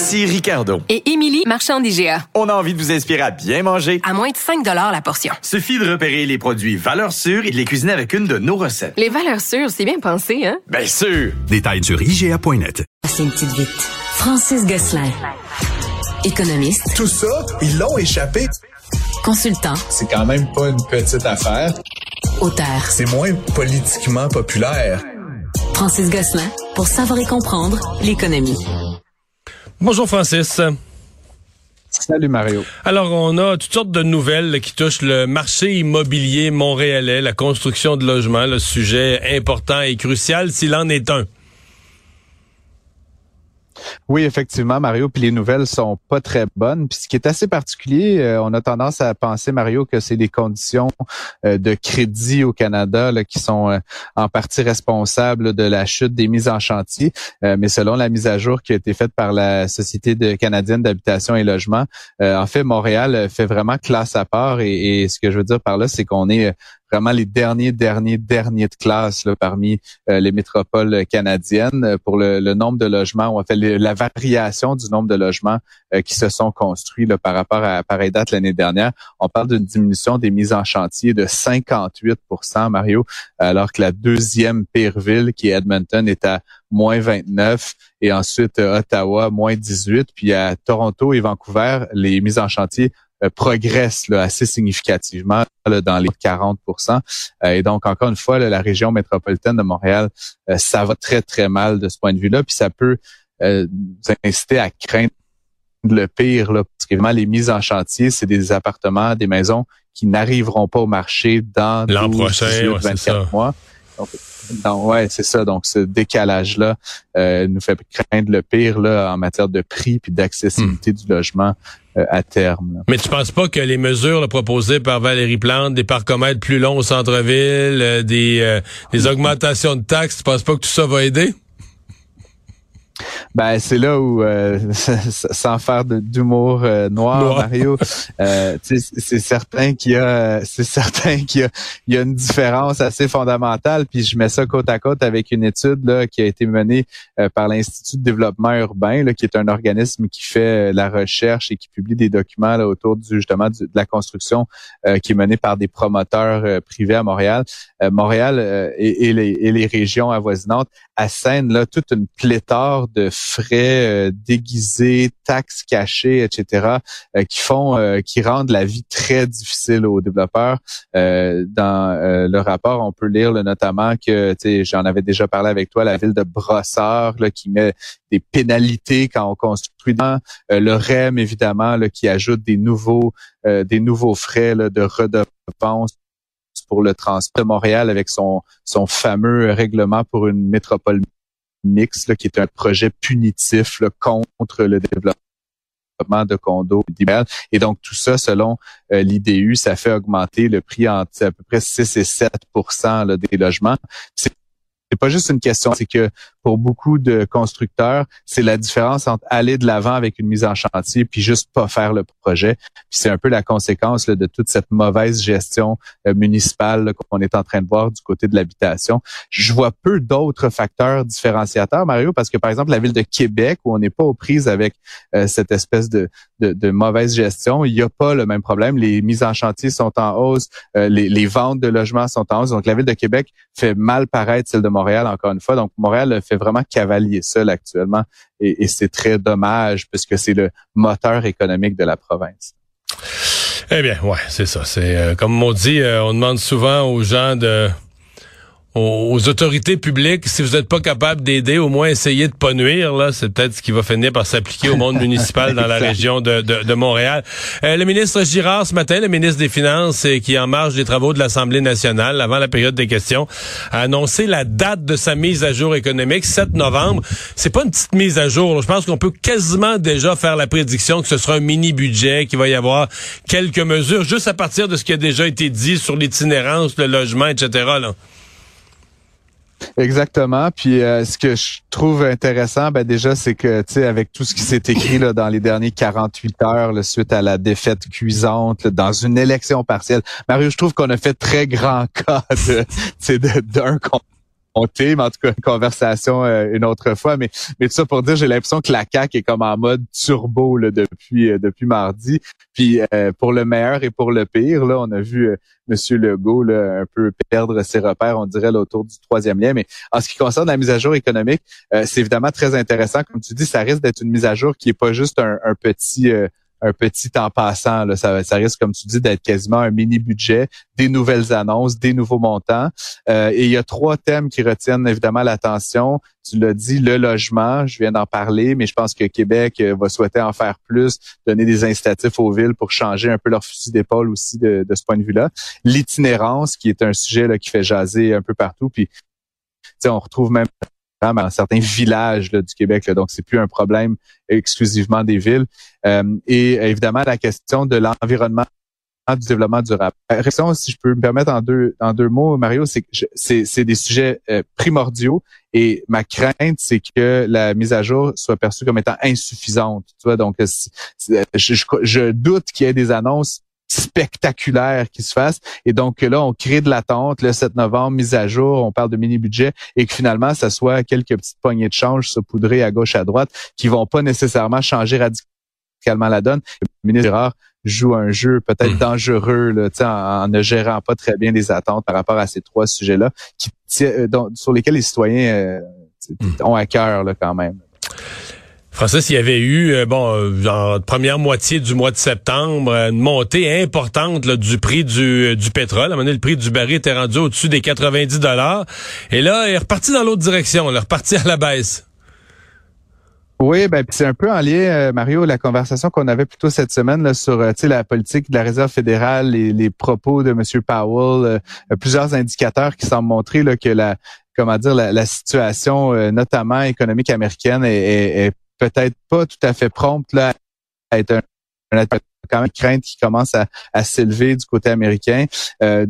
Ici Ricardo. Et Émilie, marchand d'IGA. On a envie de vous inspirer à bien manger. À moins de 5 la portion. Suffit de repérer les produits valeurs sûres et de les cuisiner avec une de nos recettes. Les valeurs sûres, c'est bien pensé, hein? Bien sûr! Détails sur IGA.net. C'est une petite vite. Francis Gosselin. Économiste. Tout ça, ils l'ont échappé. Consultant. C'est quand même pas une petite affaire. Auteur. C'est moins politiquement populaire. Francis Gosselin. Pour savoir et comprendre l'économie. Bonjour Francis. Salut Mario. Alors, on a toutes sortes de nouvelles qui touchent le marché immobilier montréalais, la construction de logements, le sujet important et crucial s'il en est un. Oui, effectivement, Mario, puis les nouvelles sont pas très bonnes. Puis ce qui est assez particulier, euh, on a tendance à penser, Mario, que c'est les conditions euh, de crédit au Canada là, qui sont euh, en partie responsables de la chute des mises en chantier. mais selon la mise à jour qui a été faite par la Société de canadienne d'habitation et logement, en fait, Montréal fait vraiment classe à part. Et, et ce que je veux dire par là, c'est qu'on est vraiment les derniers, derniers, derniers de classe là, parmi euh, les métropoles canadiennes euh, pour le, nombre de logements, ou en fait la variation du nombre de logements euh, qui se sont construits là, par rapport à pareille date l'année dernière. On parle d'une diminution des mises en chantier de 58% Mario, alors que la deuxième pire ville, qui est Edmonton, est à moins 29 et ensuite Ottawa, moins 18. Puis à Toronto et Vancouver, les mises en chantier euh, progresse là, assez significativement là, dans les 40% euh, Et donc, encore une fois, la région métropolitaine de Montréal, euh, ça va très, très mal de ce point de vue-là. Puis ça peut nous inciter à craindre le pire, là, parce qu'évidemment, les mises en chantier, c'est des appartements, des maisons qui n'arriveront pas au marché dans l'an prochain, 24 mois. Donc, ouais, c'est ça. Donc, ce décalage-là nous fait craindre le pire là, en matière de prix puis d'accessibilité hmm. du logement euh, à terme. Mais tu penses pas que les mesures proposées par Valérie Plante, des parcomètres plus longs au centre-ville, euh, des, euh, des augmentations de taxes, tu penses pas que tout ça va aider? Ben c'est là où, euh, sans faire d'humour euh, noir, Mario, euh, c'est certain qu'il y a, c'est certain qu'il y a, il y a une différence assez fondamentale. Puis je mets ça côte à côte avec une étude là qui a été menée par l'Institut de développement urbain, là, qui est un organisme qui fait la recherche et qui publie des documents là, autour du justement de la construction, qui est menée par des promoteurs privés à Montréal. Montréal et, les, et les régions avoisinantes assènent là toute une pléthore de frais euh, déguisés, taxes cachées, etc., euh, qui font, euh, qui rendent la vie très difficile aux développeurs. dans le rapport, on peut lire notamment que, j'en avais déjà parlé avec toi, la ville de Brossard là, qui met des pénalités quand on construit dans le REM évidemment là, qui ajoute des nouveaux des nouveaux frais là, de redevance pour le transport de Montréal avec son son fameux règlement pour une métropole Mix, qui est un projet punitif contre le développement de condos Et donc, tout ça, selon euh, l'IDU, ça fait augmenter le prix entre à peu près 6 et 7% des logements. C'est pas juste une question, c'est que pour beaucoup de constructeurs, c'est la différence entre aller de l'avant avec une mise en chantier puis juste pas faire le projet. Puis c'est un peu la conséquence de toute cette mauvaise gestion euh, municipale qu'on est en train de voir du côté de l'habitation. Je vois peu d'autres facteurs différenciateurs, Mario, parce que par exemple la ville de Québec où on n'est pas aux prises avec euh, cette espèce de, de, mauvaise gestion, il n'y a pas le même problème. Les mises en chantier sont en hausse, euh, les, les ventes de logements sont en hausse. Donc la ville de Québec fait mal paraître celle de Montréal encore une fois. Donc Montréal fait vraiment cavalier seul actuellement et, c'est très dommage puisque c'est le moteur économique de la province. Eh bien, ouais, c'est ça. C'est euh, comme on dit, euh, on demande souvent aux gens de aux autorités publiques, si vous n'êtes pas capable d'aider, au moins essayez de pas nuire. Là, c'est peut-être ce qui va finir par s'appliquer au monde municipal dans la région de, de, de Montréal. Euh, le ministre Girard ce matin, le ministre des Finances, qui est en marge des travaux de l'Assemblée nationale avant la période des questions, a annoncé la date de sa mise à jour économique, 7 novembre. C'est pas une petite mise à jour. Je pense qu'on peut quasiment déjà faire la prédiction que ce sera un mini budget, qu'il va y avoir quelques mesures juste à partir de ce qui a déjà été dit sur l'itinérance, le logement, etc. Là. Exactement. Puis euh, ce que je trouve intéressant, ben déjà, c'est que tu sais, avec tout ce qui s'est écrit là, dans les derniers 48 heures là, suite à la défaite cuisante dans une élection partielle, Mario, je trouve qu'on a fait très grand cas de d'un mais en tout cas, une conversation euh, une autre fois. Mais, mais tout ça pour dire, j'ai l'impression que la CAQ est comme en mode turbo là, depuis euh, depuis mardi. Puis euh, pour le meilleur et pour le pire, là, on a vu Monsieur Legault là, un peu perdre ses repères, on dirait, là, autour du troisième lien. Mais en ce qui concerne la mise à jour économique, c'est évidemment très intéressant. Comme tu dis, ça risque d'être une mise à jour qui est pas juste un, un petit un petit en passant. Là. Ça, risque, comme tu dis, d'être quasiment un mini budget, des nouvelles annonces, des nouveaux montants. Euh, et il y a trois thèmes qui retiennent évidemment l'attention. Tu l'as dit, le logement, je viens d'en parler, mais je pense que Québec euh, va souhaiter en faire plus, donner des incitatifs aux villes pour changer un peu leur fusil d'épaule aussi de, ce point de vue-là. L'itinérance, qui est un sujet qui fait jaser un peu partout. Puis, on retrouve même dans certains villages du Québec. Là, donc, c'est plus un problème exclusivement des villes. Euh, et évidemment, la question de l'environnement du développement durable. Réaction, si je peux me permettre en deux en deux mots, Mario, c'est que c'est des sujets euh, primordiaux et ma crainte, c'est que la mise à jour soit perçue comme étant insuffisante. Tu vois, donc je, je, je doute qu'il y ait des annonces spectaculaire qui se fasse. Et donc là, on crée de l'attente. Le 7 novembre, mise à jour, on parle de mini-budget et que finalement, ça soit quelques petites poignées de change saupoudrées à gauche, à droite qui vont pas nécessairement changer radicalement la donne. Le ministre Gérard joue un jeu peut-être mmh. dangereux là, en, en, ne gérant pas très bien les attentes par rapport à ces trois sujets-là qui, euh, sur lesquels les citoyens euh, mmh. ont à cœur là, quand même. Francis, il y avait eu, euh, bon, euh, en première moitié du mois de septembre, une montée importante du prix du, du pétrole. À un moment donné, le prix du baril était rendu au-dessus des 90 dollars. Et là, il est reparti dans l'autre direction. Il est reparti à la baisse. Oui, ben c'est un peu en lien, euh, Mario, la conversation qu'on avait plutôt cette semaine là, sur la politique de la Réserve fédérale, les, les propos de M. Powell, plusieurs indicateurs qui semblent montrer là, que la comment dire la, situation, notamment économique américaine, est, est peut-être pas tout à fait prompte là, à être un, un quand même crainte qui commence à, à s'élever du côté américain. Euh,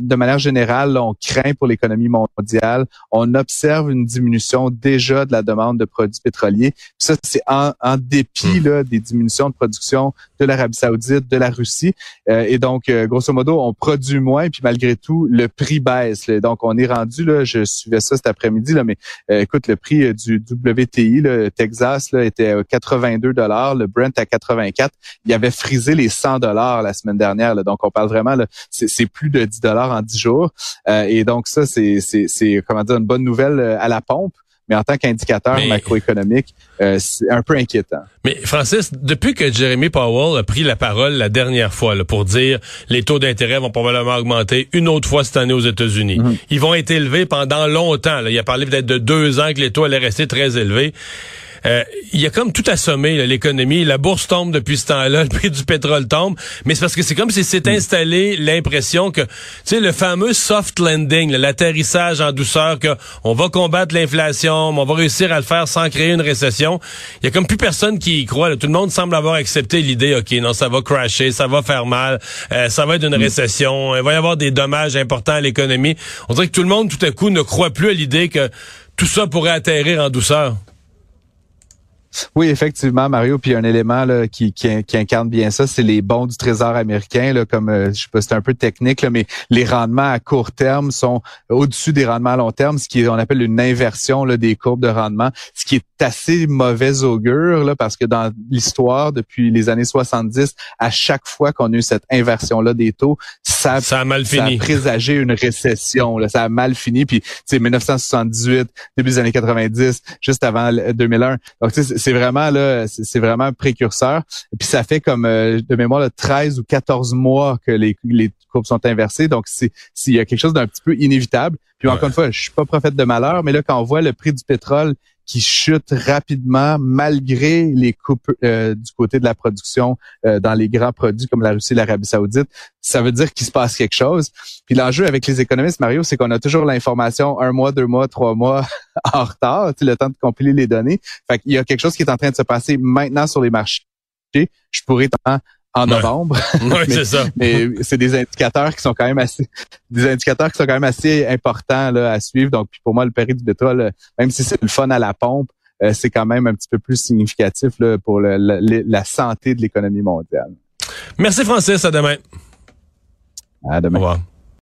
de manière générale, on craint pour l'économie mondiale. On observe une diminution déjà de la demande de produits pétroliers. ça, c'est en, en, dépit hmm. là, des diminutions de production de l'Arabie saoudite, de la Russie. Euh, et donc, euh, grosso modo, on produit moins, puis malgré tout, le prix baisse. Donc, on est rendu, là, je suivais ça cet après-midi, là, mais euh, écoute, le prix du WTI, le Texas, là, était à 82 dollars, le Brent à 84. Il y avait frisé les 100 dollars la semaine dernière. Donc, on parle vraiment, c'est plus de 10 dollars en 10 jours. Euh, et donc, ça, c'est comment dire une bonne nouvelle euh, à la pompe. Mais en tant qu'indicateur macroéconomique, euh, c'est un peu inquiétant. Mais Francis, depuis que Jeremy Powell a pris la parole la dernière fois là, pour dire les taux d'intérêt vont probablement augmenter une autre fois cette année aux États-Unis, mhm. ils vont être élevés pendant longtemps. Là. Il a parlé peut-être de deux ans que les taux allaient rester très élevés. Euh, il y a comme tout assommé l'économie. La bourse tombe depuis ce temps-là, le prix du pétrole tombe, mais c'est parce que c'est comme si s'est installé l'impression que, tu sais, le fameux soft landing, l'atterrissage en douceur, que on va combattre l'inflation, on va réussir à le faire sans créer une récession. Il y a comme plus personne qui y croit. Tout le monde semble avoir accepté l'idée, ok, non, ça va crasher, ça va faire mal, euh, ça va être une mm. récession, il va y avoir des dommages importants à l'économie. On dirait que tout le monde, tout à coup, ne croit plus à l'idée que tout ça pourrait atterrir en douceur. Oui, effectivement, Mario. Puis un élément là, qui, qui, incarne bien ça, c'est les bons du Trésor américain. Là, comme euh, je sais pas, c'est un peu technique, là, mais les rendements à court terme sont au-dessus des rendements à long terme, ce qui on appelle une inversion là, des courbes de rendement, ce qui est assez mauvais augure là, parce que dans l'histoire, depuis les années 70, à chaque fois qu'on a eu cette inversion-là des taux, ça, ça a mal fini. Ça a présagé une récession. Là, ça a mal fini. Puis, tu sais, 1978, début des années 90, juste avant 2001. Donc, tu sais, c'est vraiment là, c'est vraiment un précurseur. Et puis ça fait comme euh, de mémoire là, 13 ou 14 mois que les, les courbes sont inversées. Donc c'est s'il y a quelque chose d'un petit peu inévitable. Puis encore une fois, je suis pas prophète de malheur, mais là quand on voit le prix du pétrole qui chute rapidement malgré les coupes euh, du côté de la production euh, dans les grands produits comme la Russie et l'Arabie Saoudite, ça veut dire qu'il se passe quelque chose. Puis l'enjeu avec les économistes, Mario, c'est qu'on a toujours l'information un mois, deux mois, trois mois en retard, le temps de compiler les données. Fait qu'il y a quelque chose qui est en train de se passer maintenant sur les marchés. Je pourrais en novembre. Oui, c'est ça. mais c'est des indicateurs qui sont quand même assez des indicateurs qui sont quand même assez importants là, à suivre. Donc pour moi le péril du pétrole, même si c'est le fun à la pompe, euh, c'est quand même un petit peu plus significatif là, pour le, la santé de l'économie mondiale. Merci Francis, à demain. À demain. Au revoir.